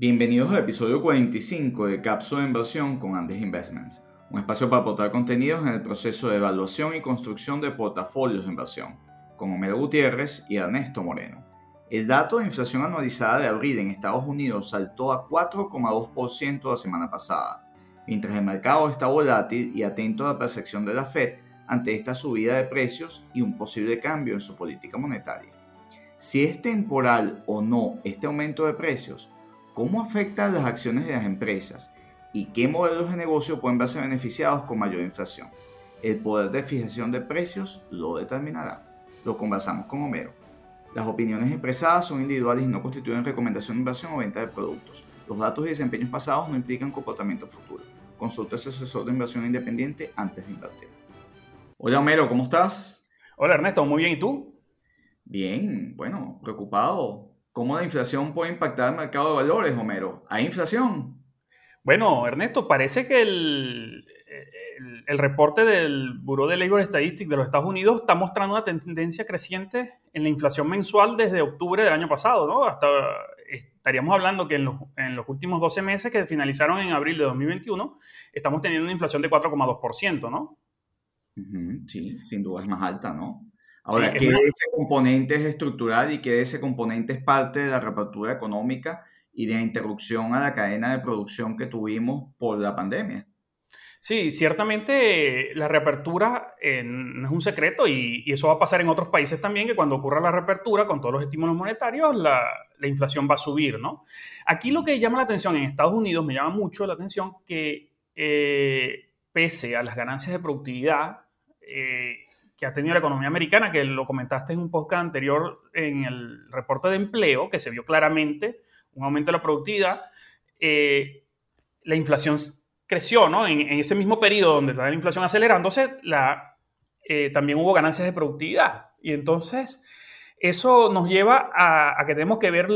Bienvenidos al episodio 45 de Cápsula de Inversión con Andes Investments, un espacio para aportar contenidos en el proceso de evaluación y construcción de portafolios de inversión, con Homero Gutiérrez y Ernesto Moreno. El dato de inflación anualizada de abril en Estados Unidos saltó a 4,2% la semana pasada, mientras el mercado está volátil y atento a la percepción de la Fed ante esta subida de precios y un posible cambio en su política monetaria. Si es temporal o no este aumento de precios, ¿cómo afecta las acciones de las empresas y qué modelos de negocio pueden verse beneficiados con mayor inflación? El poder de fijación de precios lo determinará. Lo conversamos con Homero. Las opiniones expresadas son individuales y no constituyen recomendación de inversión o venta de productos. Los datos y desempeños pasados no implican comportamiento futuro. Consulta a su asesor de inversión independiente antes de invertir. Hola Homero, ¿cómo estás? Hola Ernesto, muy bien, ¿y tú? Bien, bueno, preocupado. ¿Cómo la inflación puede impactar el mercado de valores, Homero? ¿Hay inflación? Bueno, Ernesto, parece que el, el, reporte del Bureau de Labor Statistics de los Estados Unidos está mostrando una tendencia creciente en la inflación mensual desde octubre del año pasado, ¿no? Hasta estaríamos hablando que en los, en los últimos 12 meses que finalizaron en abril de 2021, estamos teniendo una inflación de 4,2%, ¿no? Sí, sin duda es más alta, ¿no? Ahora, ¿qué de ese componente es estructural y qué de ese componente es parte de la reapertura económica y de la interrupción a la cadena de producción que tuvimos por la pandemia? Sí, ciertamente la reapertura eh, no es un secreto y, eso va a pasar en otros países también, que cuando ocurra la reapertura con todos los estímulos monetarios, la, inflación va a subir, ¿no? Aquí lo que llama la atención en Estados Unidos, me llama mucho la atención que eh, pese a las ganancias de productividad, eh, que ha tenido la economía americana, que lo comentaste en un podcast anterior en el reporte de empleo, que se vio claramente un aumento de la productividad, eh, la inflación creció, ¿no? En, ese mismo periodo donde está la inflación acelerándose, eh, también hubo ganancias de productividad. Y entonces, eso nos lleva a que tenemos que ver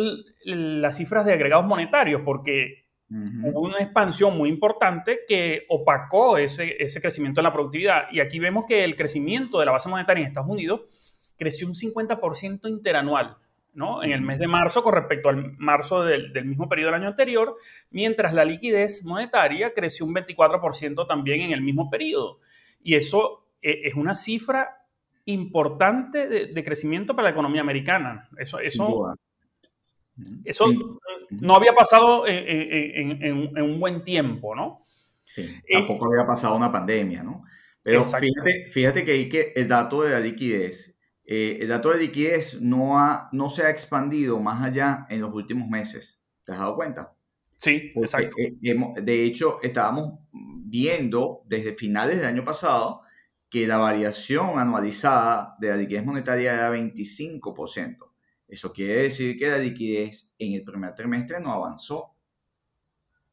las cifras de agregados monetarios, porque Hubo una expansión muy importante que opacó ese, ese crecimiento en la productividad. Y aquí vemos que el crecimiento de la base monetaria en Estados Unidos creció un 50% interanual. ¿no? en el mes de marzo con respecto al marzo del, del, mismo periodo del año anterior, mientras la liquidez monetaria creció un 24% también en el mismo periodo. Y eso eh, es una cifra importante de, de, crecimiento para la economía americana. Eso, eso eso no había pasado en, un buen tiempo, ¿no? Sí, eh, tampoco había pasado una pandemia, ¿no? Pero fíjate, fíjate que, el dato de la liquidez, eh, el dato de liquidez no, ha, no se ha expandido más allá en los últimos meses. ¿Te has dado cuenta? Sí, exacto. Eh, de hecho, estábamos viendo desde finales del año pasado que la variación anualizada de la liquidez monetaria era 25%. Eso quiere decir que la liquidez en el primer trimestre no avanzó.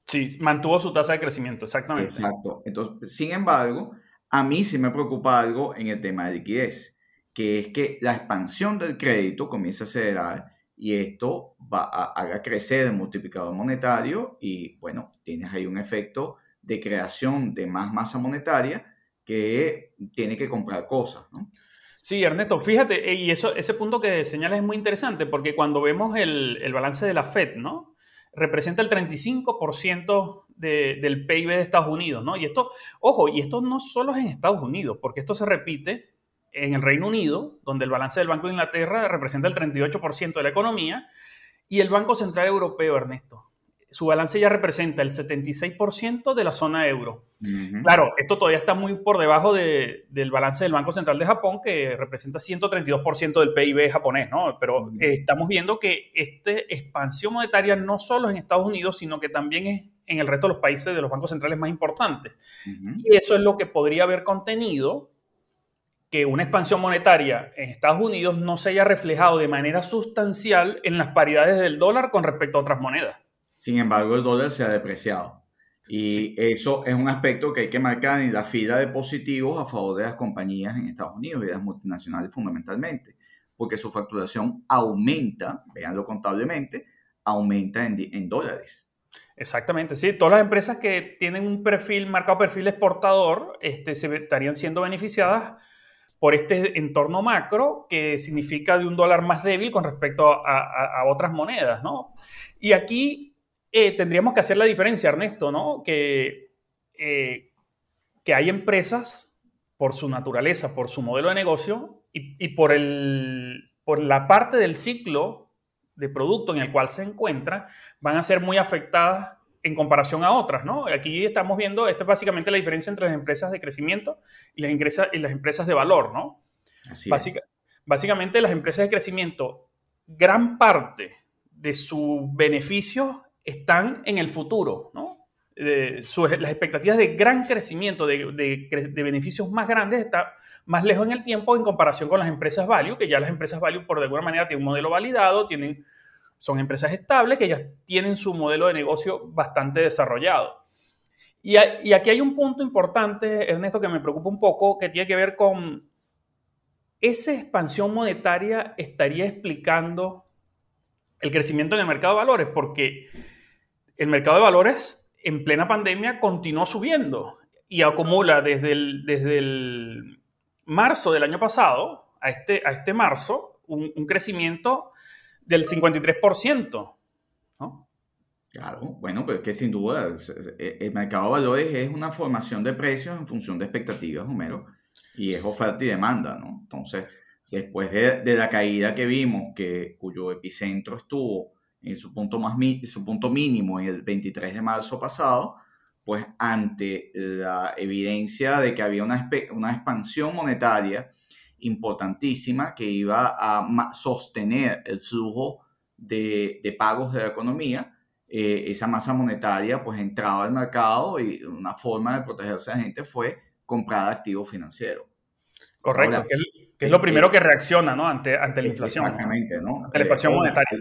Sí, mantuvo su tasa de crecimiento, exactamente. Exacto. Entonces, sin embargo, a mí sí me preocupa algo en el tema de liquidez, que es que la expansión del crédito comienza a acelerar y esto va a haga crecer el multiplicador monetario y, bueno, tienes ahí un efecto de creación de más masa monetaria que tiene que comprar cosas, ¿no? Sí, Ernesto, fíjate, eh, y eso, ese punto que señalas es muy interesante porque cuando vemos el, balance de la Fed, ¿no? Representa el 35% del PIB de Estados Unidos, ¿no? Y esto, ojo, y esto no solo es en Estados Unidos, porque esto se repite en el Reino Unido, donde el balance del Banco de Inglaterra representa el 38% de la economía, y el Banco Central Europeo, Ernesto, su balance ya representa el 76% de la zona euro. Claro, esto todavía está muy por debajo del balance del Banco Central de Japón, que representa 132% del PIB japonés, ¿no? Pero estamos viendo que esta expansión monetaria no solo es en Estados Unidos, sino que también es en el resto de los países de los bancos centrales más importantes. Y eso es lo que podría haber contenido que una expansión monetaria en Estados Unidos no se haya reflejado de manera sustancial en las paridades del dólar con respecto a otras monedas. Sin embargo, el dólar se ha depreciado. Y eso es un aspecto que hay que marcar en la fila de positivos a favor de las compañías en Estados Unidos y las multinacionales fundamentalmente, porque su facturación aumenta, veanlo contablemente, aumenta en, dólares. Exactamente, sí. Todas las empresas que tienen un perfil, marcado perfil exportador, este, se estarían siendo beneficiadas por este entorno macro que significa de un dólar más débil con respecto a, a otras monedas, ¿no? Y aquí eh, tendríamos que hacer la diferencia, Ernesto, ¿no? Que, eh, que hay empresas, por su naturaleza, por su modelo de negocio y, y por, el, por la parte del ciclo de producto en el cual se encuentra, van a ser muy afectadas en comparación a otras, ¿no? Aquí estamos viendo, esta es básicamente la diferencia entre las empresas de crecimiento y las, empresas, y las empresas de valor, ¿no? Así Básicamente las empresas de crecimiento, gran parte de sus beneficios están en el futuro, ¿no? las expectativas de gran crecimiento, de, beneficios más grandes, están más lejos en el tiempo en comparación con las empresas value, que ya las empresas value por de alguna manera tienen un modelo validado, tienen son empresas estables que ya tienen su modelo de negocio bastante desarrollado. Y, aquí hay un punto importante, Ernesto, que me preocupa un poco, que tiene que ver con esa expansión monetaria estaría explicando el crecimiento en el mercado de valores, porque el mercado de valores en plena pandemia continuó subiendo y acumula desde el, desde el marzo del año pasado a este, a este marzo un, un crecimiento del 53%. ¿no? Claro, bueno, pero es que sin duda el mercado de valores es una formación de precios en función de expectativas, Homero, y es oferta y demanda, ¿no? Entonces, después de, de la caída que vimos, que, cuyo epicentro estuvo en su punto, más, su punto mínimo en el 23 de marzo pasado, pues ante la evidencia de que había una, una expansión monetaria importantísima que iba a sostener el flujo de, de pagos de la economía, eh, esa masa monetaria pues entraba al mercado y una forma de protegerse a la gente fue comprar activos financieros. Correcto, que, es, lo primero que reacciona ¿no? ante, ante la inflación. Exactamente, ¿no? Ante la inflación monetaria.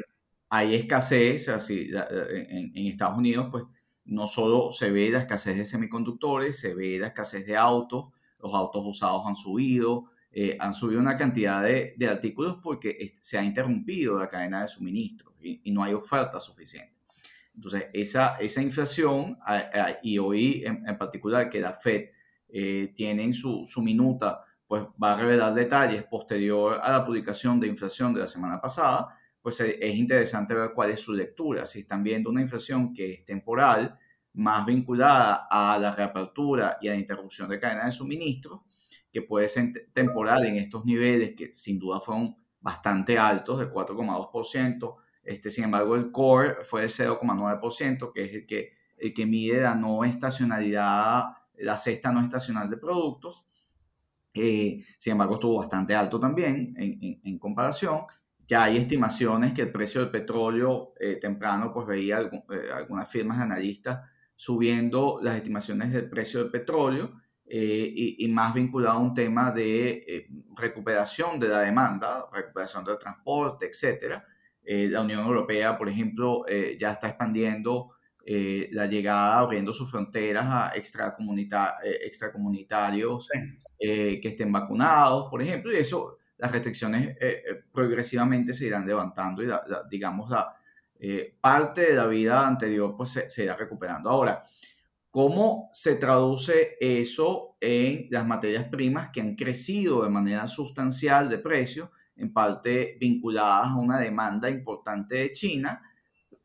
Hay escasez, así, en, en Estados Unidos pues no solo se ve la escasez de semiconductores, se ve la escasez de autos, los autos usados han subido, eh, han subido una cantidad de, de, artículos porque se ha interrumpido la cadena de suministro y, no hay oferta suficiente. Entonces, esa, esa inflación, y hoy en, particular que la Fed eh, tiene en su, su minuta, pues va a revelar detalles posterior a la publicación de inflación de la semana pasada, pues eh, es interesante ver cuál es su lectura. Si están viendo una inflación que es temporal, más vinculada a la reapertura y a la interrupción de cadena de suministro, que puede ser temporal en estos niveles que sin duda fueron bastante altos, de 4,2%. Este, sin embargo, el core fue de 0,9%, que es el que, el que mide la no estacionalidad, la cesta no estacional de productos. Eh, sin embargo, estuvo bastante alto también en, en, comparación. Ya hay estimaciones que el precio del petróleo eh, temprano, pues veía eh, algunas firmas de analistas subiendo las estimaciones del precio del petróleo eh, y, más vinculado a un tema de eh, recuperación de la demanda, recuperación del transporte, etc. Eh, la Unión Europea, por ejemplo, ya está expandiendo la llegada, abriendo sus fronteras a extracomunitarios que estén vacunados, por ejemplo, y eso, las restricciones progresivamente se irán levantando y, digamos, la parte de la vida anterior pues, se, se irá recuperando. Ahora, ¿Cómo se traduce eso en las materias primas que han crecido de manera sustancial de precio, en parte vinculadas a una demanda importante de China,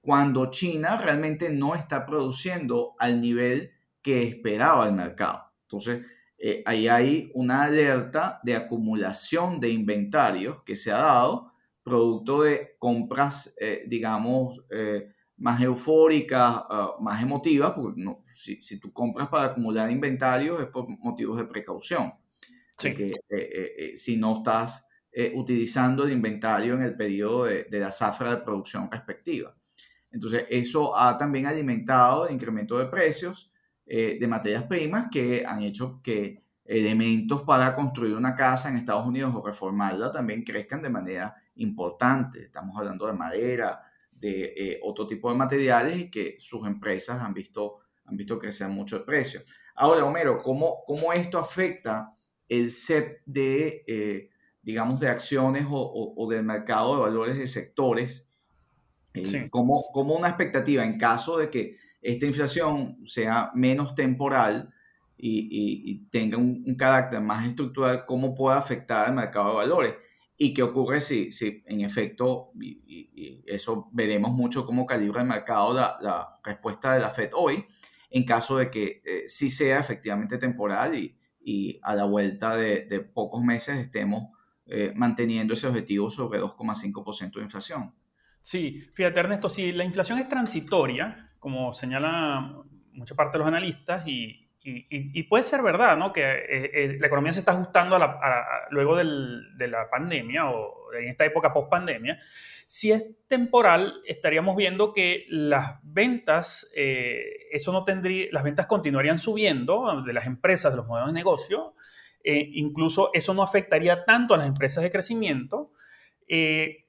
cuando China realmente no está produciendo al nivel que esperaba el mercado? Entonces, eh, ahí hay una alerta de acumulación de inventarios que se ha dado producto de compras, eh, digamos, eh, más eufóricas, ah, más emotivas, porque no, si, si, tú compras para acumular inventario es por motivos de precaución. Sí. Que, eh, eh, si no estás utilizando el inventario en el periodo de, de, la zafra de producción respectiva. Entonces, eso ha también alimentado el incremento de precios de materias primas que han hecho que elementos para construir una casa en Estados Unidos o reformarla también crezcan de manera importante. Estamos hablando de madera, de eh, otro tipo de materiales y que sus empresas han visto, han visto crecer mucho el precio. Ahora, Homero, ¿cómo, cómo esto afecta el set de, eh, digamos, de acciones o, del mercado de valores de sectores? Eh, como, como una expectativa en caso de que esta inflación sea menos temporal y, y, tenga un, un, carácter más estructural, ¿cómo puede afectar al mercado de valores? ¿Y qué ocurre si, si en efecto, y, eso veremos mucho cómo calibra el mercado la, la, respuesta de la Fed hoy, en caso de que eh, sí sea efectivamente temporal y, y a la vuelta de, de pocos meses estemos eh, manteniendo ese objetivo sobre 2,5% de inflación. Sí, fíjate Ernesto, si la inflación es transitoria, como señala mucha parte de los analistas, y, puede ser verdad, ¿no? Que eh, eh, la economía se está ajustando luego de la pandemia o en esta época post-pandemia. Si es temporal, estaríamos viendo que las ventas, eso no tendría, las ventas continuarían subiendo de las empresas, de los modelos de negocio, eh, incluso eso no afectaría tanto a las empresas de crecimiento, eh,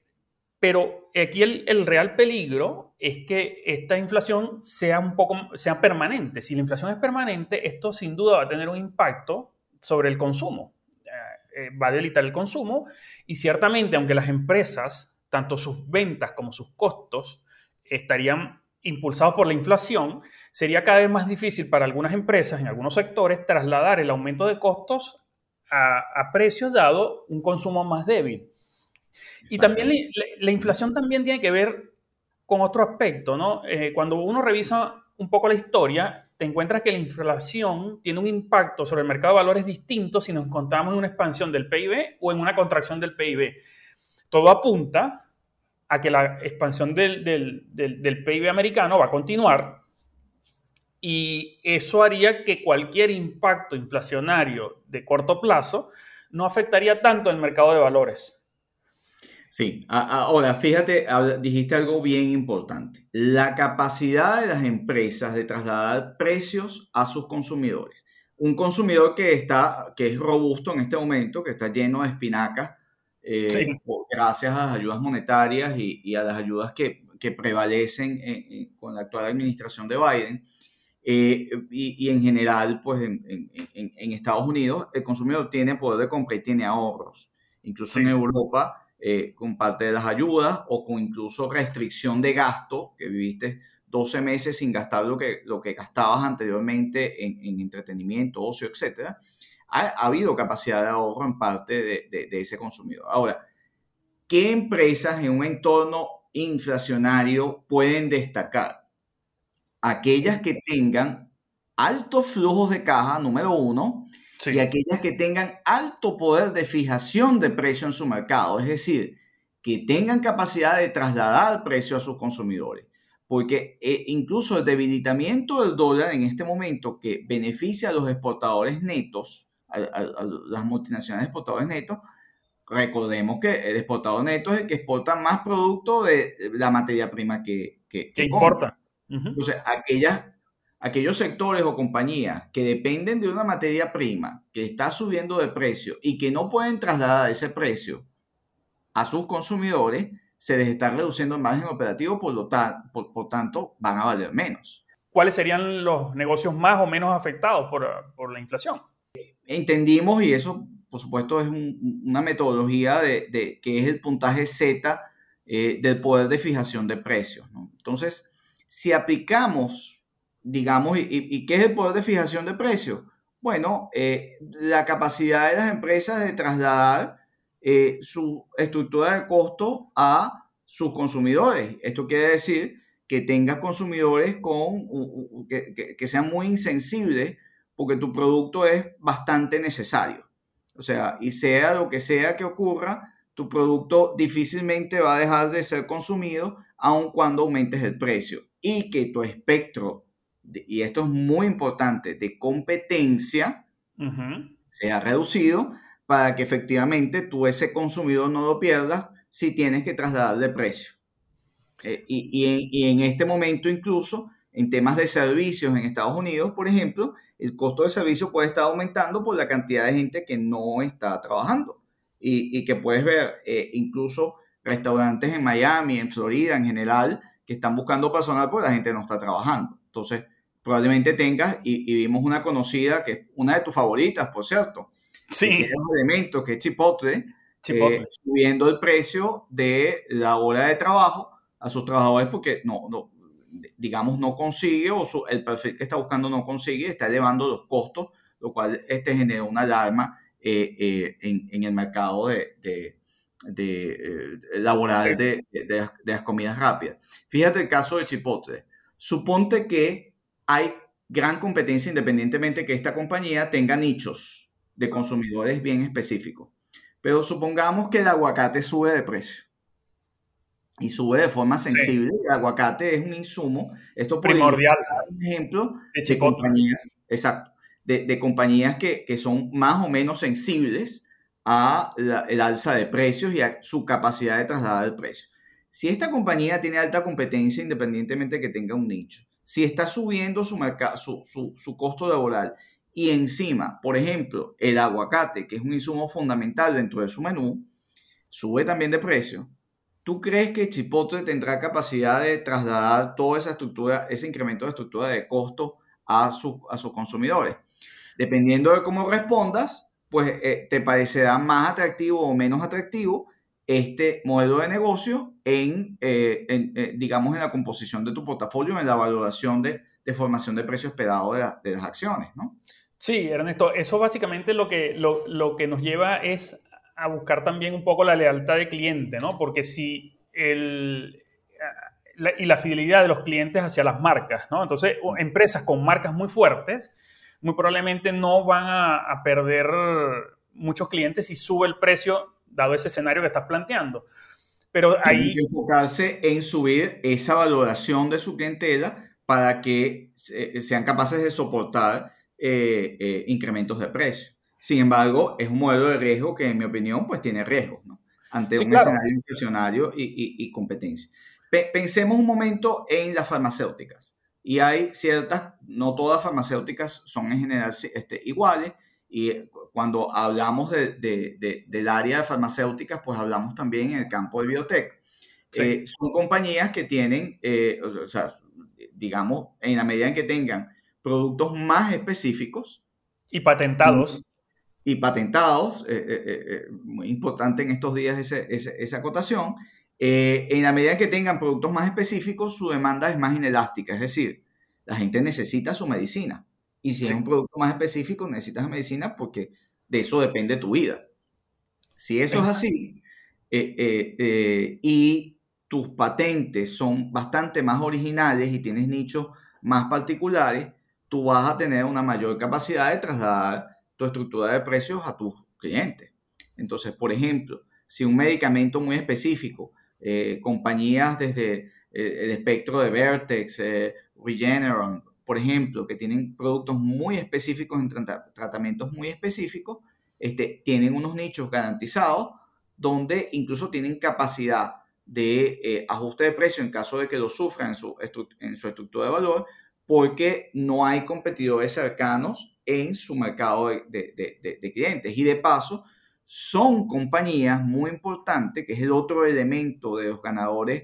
pero aquí el, real peligro es que esta inflación sea un poco, sea permanente. Si la inflación es permanente, esto sin duda va a tener un impacto sobre el consumo. Eh, va a debilitar el consumo y ciertamente, aunque las empresas, tanto sus ventas como sus costos, estarían impulsados por la inflación, sería cada vez más difícil para algunas empresas en algunos sectores trasladar el aumento de costos a, precios dado un consumo más débil. Y también la, inflación también tiene que ver con otro aspecto, ¿no? Eh, cuando uno revisa un poco la historia, te encuentras que la inflación tiene un impacto sobre el mercado de valores distinto si nos encontramos en una expansión del PIB o en una contracción del PIB. Todo apunta a que la expansión del, del PIB americano va a continuar, y eso haría que cualquier impacto inflacionario de corto plazo no afectaría tanto el mercado de valores. Sí, ahora fíjate, dijiste algo bien importante, la capacidad de las empresas de trasladar precios a sus consumidores. Un consumidor que, está, que es robusto en este momento, que está lleno de espinacas, eh, gracias a las ayudas monetarias y, a las ayudas que, prevalecen con la actual administración de Biden, eh, y, en general, pues en, Estados Unidos, el consumidor tiene poder de compra y tiene ahorros. Incluso en Europa, eh, con parte de las ayudas o con incluso restricción de gasto, que viviste 12 meses sin gastar lo que, lo que gastabas anteriormente en, entretenimiento, ocio, etc. Ha, habido capacidad de ahorro en parte de, de ese consumidor. Ahora, ¿qué empresas en un entorno inflacionario pueden destacar? aquellas que tengan altos flujos de caja, número uno, y aquellas que tengan alto poder de fijación de precio en su mercado, es decir, que tengan capacidad de trasladar precio a sus consumidores. Porque eh, incluso el debilitamiento del dólar en este momento que beneficia a los exportadores netos, a, las multinacionales exportadores netos, recordemos que el exportador neto es el que exporta más producto de la materia prima que, que, que importa. Entonces, aquellas, aquellos sectores o compañías que dependen de una materia prima que está subiendo de precio y que no pueden trasladar ese precio a sus consumidores, se les está reduciendo el margen operativo, por lo por, tanto, van a valer menos. ¿Cuáles serían los negocios más o menos afectados por, la inflación? Entendimos, y eso por supuesto es una metodología de, que es el puntaje Z eh, del poder de fijación de precios. Entonces, si aplicamos, digamos, y, qué es el poder de fijación de precios? Bueno, eh, la capacidad de las empresas de trasladar eh, su estructura de costo a sus consumidores. Esto quiere decir que tengas consumidores con, que, que sean muy insensibles porque tu producto es bastante necesario. O sea, y sea lo que sea que ocurra, tu producto difícilmente va a dejar de ser consumido aun cuando aumentes el precio y que tu espectro, y esto es muy importante, de competencia sea reducido para que efectivamente tú ese consumidor no lo pierdas si tienes que trasladarle precio. Eh, y, en, este momento incluso en temas de servicios en Estados Unidos, por ejemplo, el costo de servicio puede estar aumentando por la cantidad de gente que no está trabajando y, que puedes ver eh, incluso restaurantes en Miami, en Florida en general, que están buscando personal porque la gente no está trabajando. Entonces, probablemente tengas, y, vimos una conocida que es una de tus favoritas, por cierto. Sí. Que un elemento que es Chipotle, eh, subiendo el precio de la hora de trabajo a sus trabajadores porque no, no digamos, no consigue o el perfil que está buscando no consigue, está elevando los costos, lo cual este genera una alarma eh, eh, en, en, el mercado de, de, laboral de, de, las comidas rápidas. Fíjate el caso de Chipotle. Suponte que hay gran competencia independientemente que esta compañía tenga nichos de consumidores bien específicos. Pero supongamos que el aguacate sube de precio y sube de forma sensible. El aguacate es un insumo. Esto primordial. Un ejemplo de, compañías, exacto, de, compañías que, que, son más o menos sensibles a el alza de precios y a su capacidad de trasladar el precio. Si esta compañía tiene alta competencia, independientemente de que tenga un nicho, si está subiendo su, su, su, costo laboral y encima, por ejemplo, el aguacate, que es un insumo fundamental dentro de su menú, sube también de precio, ¿tú crees que Chipotle tendrá capacidad de trasladar toda esa estructura, ese incremento de estructura de costo a sus consumidores? Dependiendo de cómo respondas, pues eh, te parecerá más atractivo o menos atractivo este modelo de negocio en, eh, eh, digamos, en la composición de tu portafolio, en la valoración de, de formación de precio esperado de, las acciones, ¿no? Sí, Ernesto, eso básicamente lo que, lo, lo, que nos lleva es a buscar también un poco la lealtad de cliente, ¿no? Porque si el, y la fidelidad de los clientes hacia las marcas, ¿no? Entonces, empresas con marcas muy fuertes, muy probablemente no van a perder muchos clientes si sube el precio dado ese escenario que estás planteando. Pero ahí... que enfocarse en subir esa valoración de su clientela para que sean capaces de soportar eh, eh, incrementos de precio. Sin embargo, es un modelo de riesgo que, en mi opinión, pues tiene riesgos, ¿no? Ante un escenario inflacionario y, y, competencia. pensemos un momento en las farmacéuticas. Y hay ciertas, no todas farmacéuticas son en general este, iguales, y cuando hablamos de, del área de farmacéuticas, pues hablamos también en el campo de biotech. Eh, son compañías que tienen, eh, o sea, digamos, en la medida en que tengan productos más específicos. Y patentados. Y, patentados, eh, muy importante en estos días ese, esa acotación. en la medida en que tengan productos más específicos, su demanda es más inelástica, es decir, la gente necesita su medicina. Y si es un producto más específico, necesitas medicina porque de eso depende tu vida. Si eso es así eh, eh, eh, y tus patentes son bastante más originales y tienes nichos más particulares, tú vas a tener una mayor capacidad de trasladar tu estructura de precios a tus clientes. Entonces, por ejemplo, si un medicamento muy específico, compañías desde el espectro de Vertex, Regeneron, por ejemplo, que tienen productos muy específicos en tratamientos muy específicos, este, tienen unos nichos garantizados donde incluso tienen capacidad de eh, ajuste de precio en caso de que lo sufran en su, en su estructura de valor, porque no hay competidores cercanos en su mercado de, de, de, clientes. Y de paso, son compañías muy importantes, que es el otro elemento de los ganadores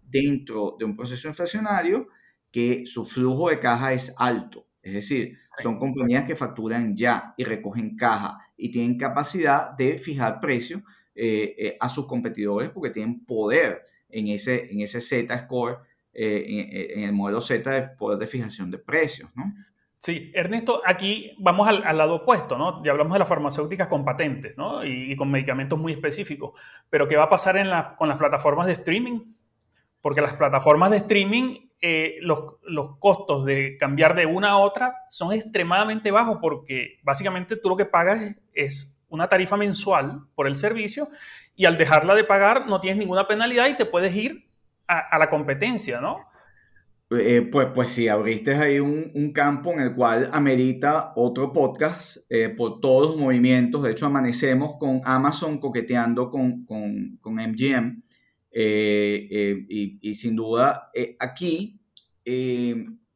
dentro de un proceso inflacionario, que su flujo de caja es alto. Es decir, son compañías que facturan ya y recogen caja y tienen capacidad de fijar precios eh, eh, a sus competidores porque tienen poder en ese, en ese Z-score, eh, en, el modelo Z de poder de fijación de precios, ¿no? Sí, Ernesto, aquí vamos al, lado opuesto, ¿no? Ya hablamos de las farmacéuticas con patentes, ¿no? Y, con medicamentos muy específicos. Pero ¿qué va a pasar en la, con las plataformas de streaming? Porque las plataformas de streaming eh, los, los, costos de cambiar de una a otra son extremadamente bajos porque básicamente tú lo que pagas es una tarifa mensual por el servicio y al dejarla de pagar no tienes ninguna penalidad y te puedes ir a, la competencia, ¿no? Eh, pues, pues sí, abriste ahí un, un, campo en el cual amerita otro podcast eh, por todos los movimientos. De hecho, amanecemos con Amazon coqueteando con, con, con MGM. Eh, eh, y, sin duda, eh, aquí,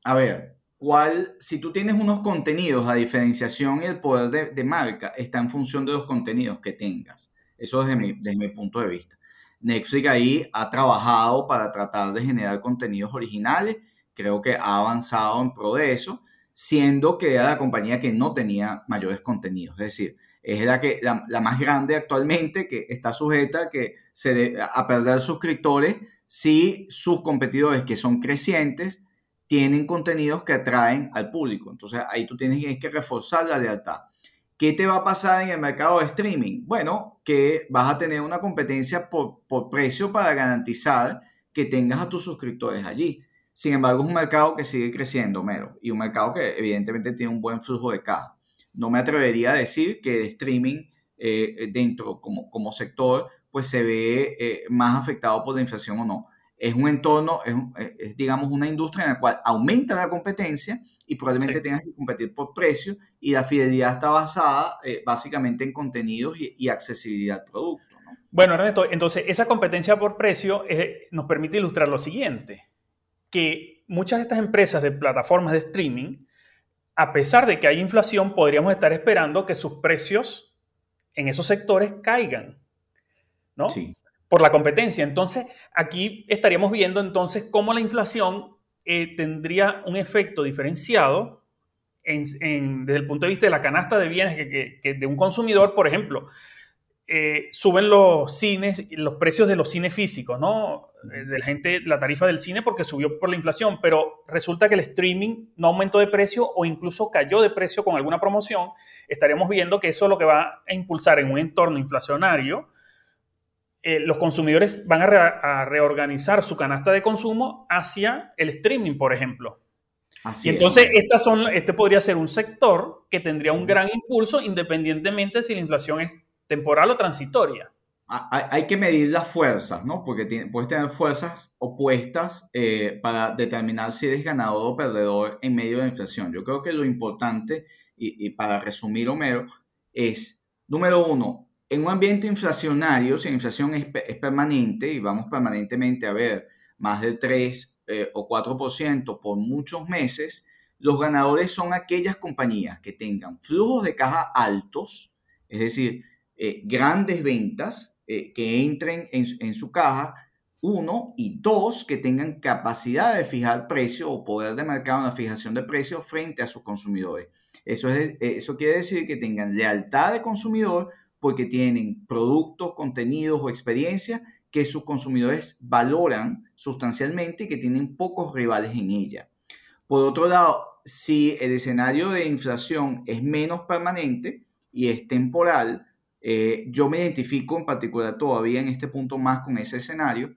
a ver, ¿cuál, si tú tienes unos contenidos, la diferenciación y el poder de, marca está en función de los contenidos que tengas. Eso desde mi, desde mi punto de vista. Netflix ahí ha trabajado para tratar de generar contenidos originales. Creo que ha avanzado en pro de eso, siendo que era la compañía que no tenía mayores contenidos. Es decir, es la, que, la, más grande actualmente que está sujeta que se a perder suscriptores si sus competidores que son crecientes tienen contenidos que atraen al público. Entonces ahí tú tienes que reforzar la lealtad. ¿Qué te va a pasar en el mercado de streaming? Bueno, que vas a tener una competencia por, por precio para garantizar que tengas a tus suscriptores allí. Sin embargo, es un mercado que sigue creciendo, mero, y un mercado que evidentemente tiene un buen flujo de caja. No me atrevería a decir que de streaming eh, dentro como, como sector pues se ve eh, más afectado por la inflación o no. Es un entorno, es, digamos una industria en la cual aumenta la competencia y probablemente tengas que competir por precio y la fidelidad está basada eh, básicamente en contenidos y, accesibilidad al producto. Bueno, Ernesto, entonces esa competencia por precio nos permite ilustrar lo siguiente, que muchas de estas empresas de plataformas de streaming, a pesar de que hay inflación, podríamos estar esperando que sus precios en esos sectores caigan. ¿no? Sí. Por la competencia. Entonces, aquí estaríamos viendo entonces cómo la inflación eh, tendría un efecto diferenciado en, desde el punto de vista de la canasta de bienes que, de un consumidor, por ejemplo, eh, suben los cines, los precios de los cines físicos, ¿no? Eh, de la gente, la tarifa del cine porque subió por la inflación, pero resulta que el streaming no aumentó de precio o incluso cayó de precio con alguna promoción. Estaríamos viendo que eso es lo que va a impulsar en un entorno inflacionario eh, los consumidores van a, reorganizar su canasta de consumo hacia el streaming, por ejemplo. y entonces, estas son, este podría ser un sector que tendría un gran impulso independientemente si la inflación es temporal o transitoria. Hay, que medir las fuerzas, ¿no? Porque puedes tener fuerzas opuestas eh, para determinar si eres ganador o perdedor en medio de la inflación. Yo creo que lo importante, y, para resumir, Homero, es, número uno, en un ambiente inflacionario, si la inflación es, permanente y vamos permanentemente a ver más del 3 eh, o 4% por muchos meses, los ganadores son aquellas compañías que tengan flujos de caja altos, es decir, eh, grandes ventas eh, que entren en, su caja, uno, y dos, que tengan capacidad de fijar precio o poder de mercado en la fijación de precios frente a sus consumidores. Eso, es, eso quiere decir que tengan lealtad de consumidor porque tienen productos, contenidos o experiencias que sus consumidores valoran sustancialmente y que tienen pocos rivales en ella. Por otro lado, si el escenario de inflación es menos permanente y es temporal, eh, yo me identifico en particular todavía en este punto más con ese escenario.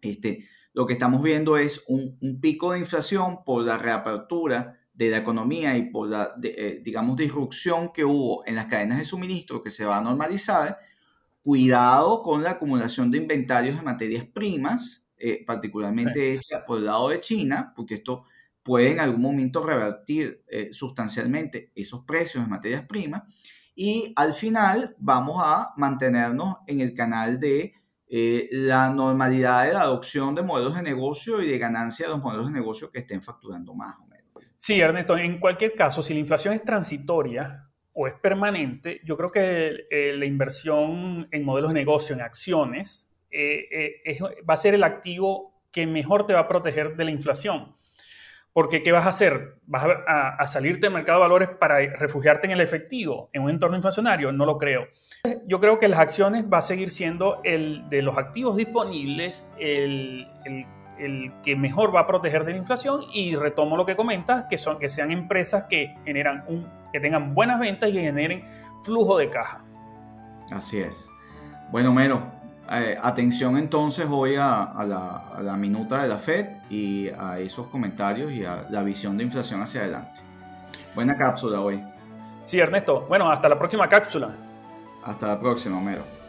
Este, lo que estamos viendo es un, un pico de inflación por la reapertura de la economía y por la, eh, digamos, disrupción que hubo en las cadenas de suministro que se va a normalizar, cuidado con la acumulación de inventarios de materias primas, eh, particularmente hechas por el lado de China, porque esto puede en algún momento revertir eh, sustancialmente esos precios de materias primas. Y al final vamos a mantenernos en el canal de la normalidad de la adopción de modelos de negocio y de ganancia de los modelos de negocio que estén facturando más. Sí, Ernesto, en cualquier caso, si la inflación es transitoria o es permanente, yo creo que eh, la inversión en modelos de negocio, en acciones, eh, eh, va a ser el activo que mejor te va a proteger de la inflación. Porque, ¿qué vas a hacer? ¿Vas a, a, salirte del mercado de valores para refugiarte en el efectivo, en un entorno inflacionario? No lo creo. Yo creo que las acciones va a seguir siendo el de los activos disponibles el, que mejor va a proteger de la inflación y retomo lo que comentas, que, son, que sean empresas que, generan un, que tengan buenas ventas y generen flujo de caja. Así es. Bueno, Mero, eh, atención entonces hoy a, la, a, la, minuta de la Fed y a esos comentarios y a la visión de inflación hacia adelante. Buena cápsula hoy. Sí, Ernesto. Bueno, hasta la próxima cápsula. Hasta la próxima, Mero.